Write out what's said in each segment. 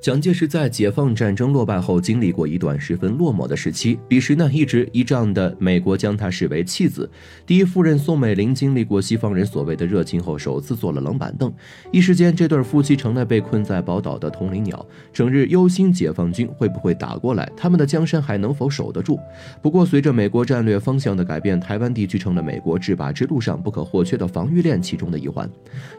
蒋介石在解放战争落败后，经历过一段十分落寞的时期。彼时呢，一直依仗的美国将他视为弃子。第一夫人宋美龄经历过西方人所谓的热情后，首次坐了冷板凳。一时间，这对夫妻成了被困在宝岛的同林鸟，整日忧心解放军会不会打过来，他们的江山还能否守得住。不过，随着美国战略方向的改变，台湾地区成了美国制霸之路上不可或缺的防御链其中的一环。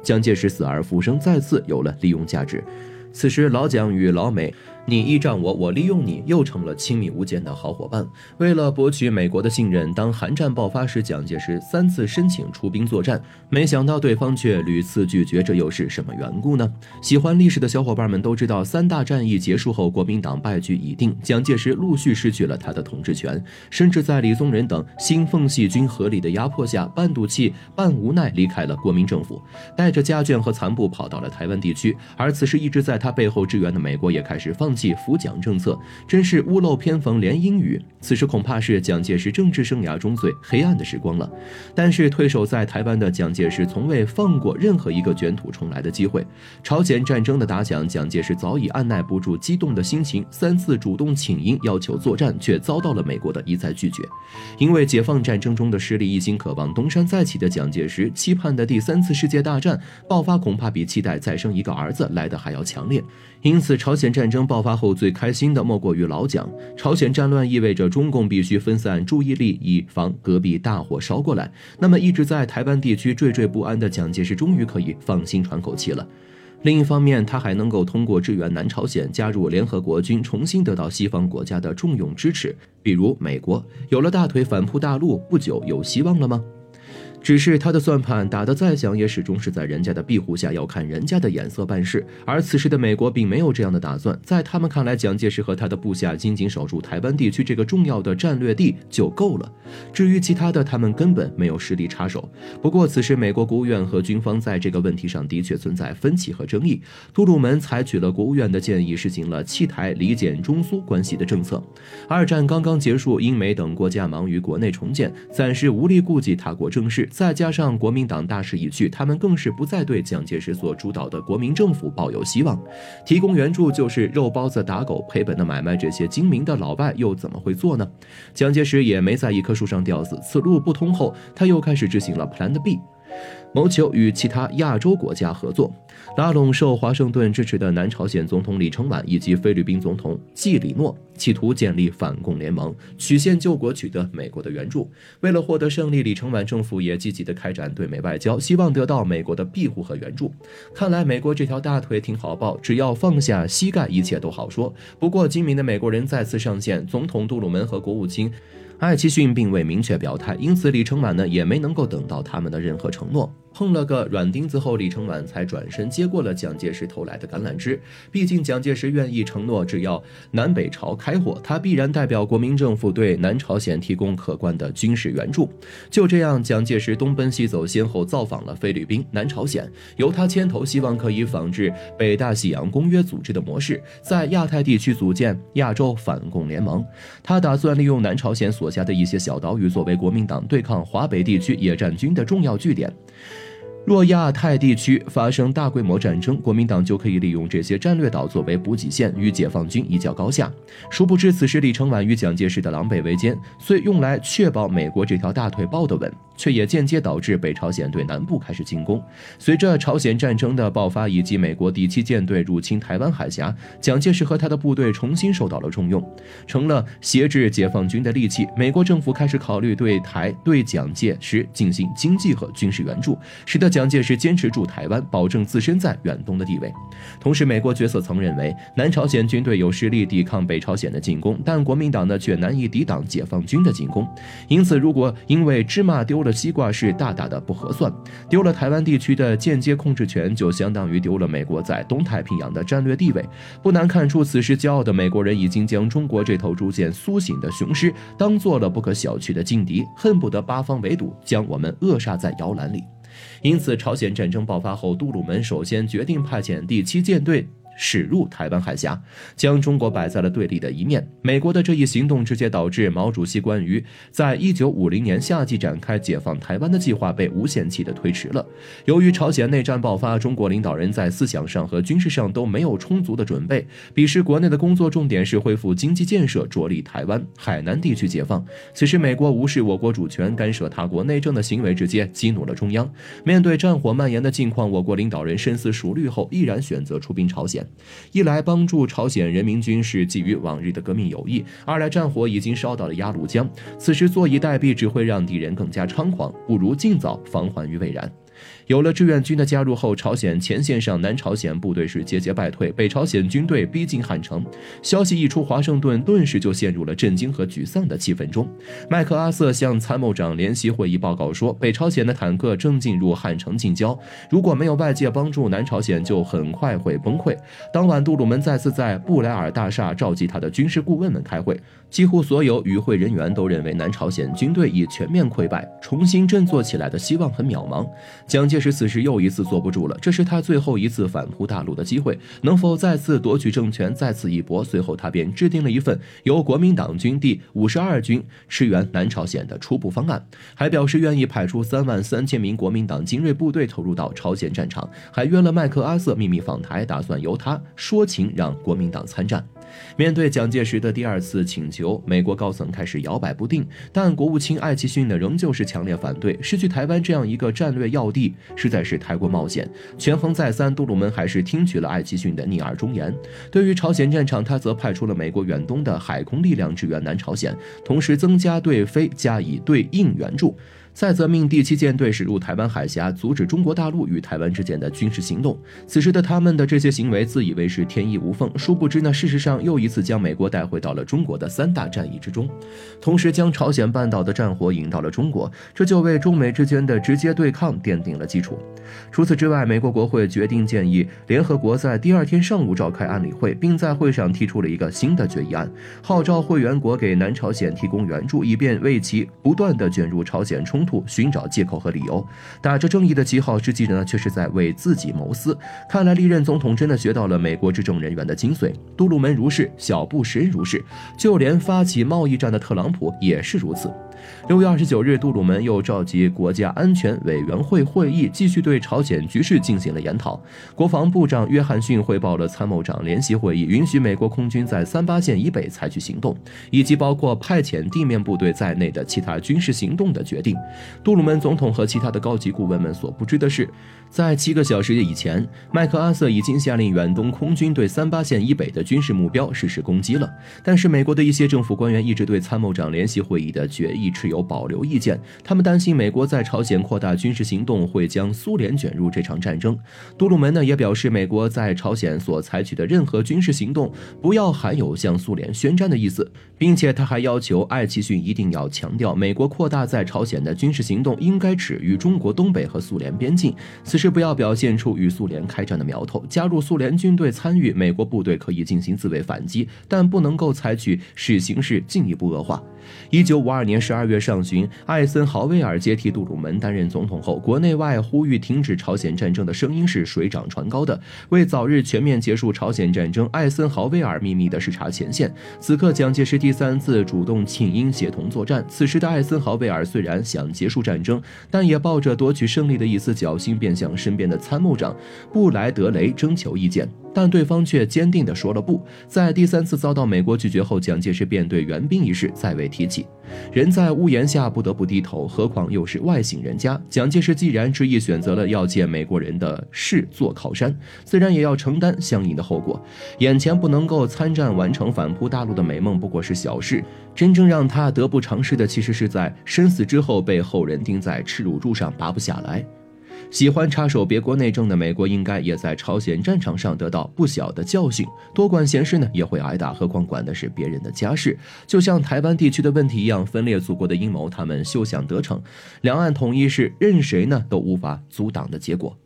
蒋介石死而复生，再次有了利用价值。此时，老蒋与老美。你依仗我，我利用你，又成了亲密无间的好伙伴。为了博取美国的信任，当韩战爆发时，蒋介石三次申请出兵作战，没想到对方却屡次拒绝，这又是什么缘故呢？喜欢历史的小伙伴们都知道，三大战役结束后，国民党败局已定，蒋介石陆续失去了他的统治权，甚至在李宗仁等新奉系军合力的压迫下，半赌气半无奈离开了国民政府，带着家眷和残部跑到了台湾地区。而此时一直在他背后支援的美国也开始放。弃扶蒋政策，真是屋漏偏逢连阴雨。此时恐怕是蒋介石政治生涯中最黑暗的时光了。但是退守在台湾的蒋介石从未放过任何一个卷土重来的机会。朝鲜战争的打响，蒋介石早已按耐不住激动的心情，三次主动请缨要求作战，却遭到了美国的一再拒绝。因为解放战争中的失利，一心渴望东山再起的蒋介石，期盼的第三次世界大战爆发，恐怕比期待再生一个儿子来的还要强烈。因此，朝鲜战争爆。爆发后最开心的莫过于老蒋。朝鲜战乱意味着中共必须分散注意力，以防隔壁大火烧过来。那么一直在台湾地区惴惴不安的蒋介石终于可以放心喘口气了。另一方面，他还能够通过支援南朝鲜加入联合国军，重新得到西方国家的重用支持。比如美国有了大腿反扑大陆，不久有希望了吗？只是他的算盘打得再响，也始终是在人家的庇护下，要看人家的眼色办事。而此时的美国并没有这样的打算，在他们看来，蒋介石和他的部下仅仅守住台湾地区这个重要的战略地就够了。至于其他的，他们根本没有实力插手。不过，此时美国国务院和军方在这个问题上的确存在分歧和争议。杜鲁门采取了国务院的建议，实行了弃台、离间中苏关系的政策。二战刚刚结束，英美等国家忙于国内重建，暂时无力顾及他国政事。再加上国民党大势已去，他们更是不再对蒋介石所主导的国民政府抱有希望。提供援助就是肉包子打狗赔本的买卖，这些精明的老外又怎么会做呢？蒋介石也没在一棵树上吊死。此路不通后，他又开始执行了 Plan B。谋求与其他亚洲国家合作，拉拢受华盛顿支持的南朝鲜总统李承晚以及菲律宾总统季里诺，企图建立反共联盟，曲线救国，取得美国的援助。为了获得胜利，李承晚政府也积极地开展对美外交，希望得到美国的庇护和援助。看来美国这条大腿挺好抱，只要放下膝盖，一切都好说。不过精明的美国人再次上线，总统杜鲁门和国务卿。艾奇逊并未明确表态，因此李承晚呢也没能够等到他们的任何承诺。碰了个软钉子后，李承晚才转身接过了蒋介石投来的橄榄枝。毕竟蒋介石愿意承诺，只要南北朝开火，他必然代表国民政府对南朝鲜提供可观的军事援助。就这样，蒋介石东奔西走，先后造访了菲律宾、南朝鲜，由他牵头，希望可以仿制北大西洋公约组织的模式，在亚太地区组建亚洲反共联盟。他打算利用南朝鲜所辖的一些小岛屿，作为国民党对抗华北地区野战军的重要据点。若亚太地区发生大规模战争，国民党就可以利用这些战略岛作为补给线，与解放军一较高下。殊不知，此时李承晚与蒋介石的狼狈为奸，虽用来确保美国这条大腿抱得稳。却也间接导致北朝鲜对南部开始进攻。随着朝鲜战争的爆发以及美国第七舰队入侵台湾海峡，蒋介石和他的部队重新受到了重用，成了挟制解放军的利器。美国政府开始考虑对台对蒋介石进行经济和军事援助，使得蒋介石坚持住台湾，保证自身在远东的地位。同时，美国决策层认为南朝鲜军队有实力抵抗北朝鲜的进攻，但国民党呢却难以抵挡解放军的进攻。因此，如果因为芝麻丢了了，西瓜是大大的不合算，丢了台湾地区的间接控制权，就相当于丢了美国在东太平洋的战略地位。不难看出，此时骄傲的美国人已经将中国这头逐渐苏醒的雄狮当做了不可小觑的劲敌，恨不得八方围堵，将我们扼杀在摇篮里。因此，朝鲜战争爆发后，杜鲁门首先决定派遣第七舰队。驶入台湾海峡，将中国摆在了对立的一面。美国的这一行动直接导致毛主席关于在一九五零年夏季展开解放台湾的计划被无限期的推迟了。由于朝鲜内战爆发，中国领导人在思想上和军事上都没有充足的准备，彼时国内的工作重点是恢复经济建设，着力台湾海南地区解放。此时，美国无视我国主权，干涉他国内政的行为，直接激怒了中央。面对战火蔓延的境况，我国领导人深思熟虑后，毅然选择出兵朝鲜。一来帮助朝鲜人民军是基于往日的革命友谊；二来战火已经烧到了鸭绿江，此时坐以待毙只会让敌人更加猖狂，不如尽早防患于未然。有了志愿军的加入后，朝鲜前线上南朝鲜部队是节节败退，北朝鲜军队逼近汉城。消息一出，华盛顿顿时就陷入了震惊和沮丧的气氛中。麦克阿瑟向参谋长联席会议报告说，北朝鲜的坦克正进入汉城近郊，如果没有外界帮助，南朝鲜就很快会崩溃。当晚，杜鲁门再次在布莱尔大厦召集他的军事顾问们开会，几乎所有与会人员都认为南朝鲜军队已全面溃败，重新振作起来的希望很渺茫。蒋介是此时又一次坐不住了，这是他最后一次反扑大陆的机会，能否再次夺取政权，再次一搏？随后他便制定了一份由国民党军第五十二军驰援南朝鲜的初步方案，还表示愿意派出三万三千名国民党精锐部队投入到朝鲜战场，还约了麦克阿瑟秘密访台，打算由他说情让国民党参战。面对蒋介石的第二次请求，美国高层开始摇摆不定，但国务卿艾奇逊呢，仍旧是强烈反对。失去台湾这样一个战略要地，实在是太过冒险。权衡再三，杜鲁门还是听取了艾奇逊的逆耳忠言。对于朝鲜战场，他则派出了美国远东的海空力量支援南朝鲜，同时增加对非加以对应援助。再则命第七舰队驶入台湾海峡，阻止中国大陆与台湾之间的军事行动。此时的他们的这些行为，自以为是天衣无缝，殊不知呢，事实上又一次将美国带回到了中国的三大战役之中，同时将朝鲜半岛的战火引到了中国，这就为中美之间的直接对抗奠定了基础。除此之外，美国国会决定建议联合国在第二天上午召开安理会，并在会上提出了一个新的决议案，号召会员国给南朝鲜提供援助，以便为其不断的卷入朝鲜冲。冲突寻找借口和理由，打着正义的旗号，实际呢却是在为自己谋私。看来历任总统真的学到了美国执政人员的精髓。杜鲁门如是，小布什如是，就连发起贸易战的特朗普也是如此。六月二十九日，杜鲁门又召集国家安全委员会会议，继续对朝鲜局势进行了研讨。国防部长约翰逊汇报了参谋长联席会议允许美国空军在三八线以北采取行动，以及包括派遣地面部队在内的其他军事行动的决定。杜鲁门总统和其他的高级顾问们所不知的是，在七个小时以前，麦克阿瑟已经下令远东空军对三八线以北的军事目标实施攻击了。但是，美国的一些政府官员一直对参谋长联席会议的决议。持有保留意见，他们担心美国在朝鲜扩大军事行动会将苏联卷入这场战争。杜鲁门呢也表示，美国在朝鲜所采取的任何军事行动不要含有向苏联宣战的意思，并且他还要求艾奇逊一定要强调，美国扩大在朝鲜的军事行动应该止于中国东北和苏联边境，此时不要表现出与苏联开战的苗头。加入苏联军队参与，美国部队可以进行自卫反击，但不能够采取使形势进一步恶化。一九五二年十二二月上旬，艾森豪威尔接替杜鲁门担任总统后，国内外呼吁停止朝鲜战争的声音是水涨船高的。为早日全面结束朝鲜战争，艾森豪威尔秘密地视察前线。此刻，蒋介石第三次主动请缨协同作战。此时的艾森豪威尔虽然想结束战争，但也抱着夺取胜利的一丝侥幸，便向身边的参谋长布莱德雷征求意见。但对方却坚定地说了不。在第三次遭到美国拒绝后，蒋介石便对援兵一事再未提起。人在屋檐下不得不低头，何况又是外姓人家？蒋介石既然执意选择了要借美国人的事做靠山，自然也要承担相应的后果。眼前不能够参战完成反扑大陆的美梦不过是小事，真正让他得不偿失的，其实是在身死之后被后人钉在耻辱柱上拔不下来。喜欢插手别国内政的美国，应该也在朝鲜战场上得到不小的教训。多管闲事呢，也会挨打，何况管的是别人的家事。就像台湾地区的问题一样，分裂祖国的阴谋，他们休想得逞。两岸统一是任谁呢都无法阻挡的结果。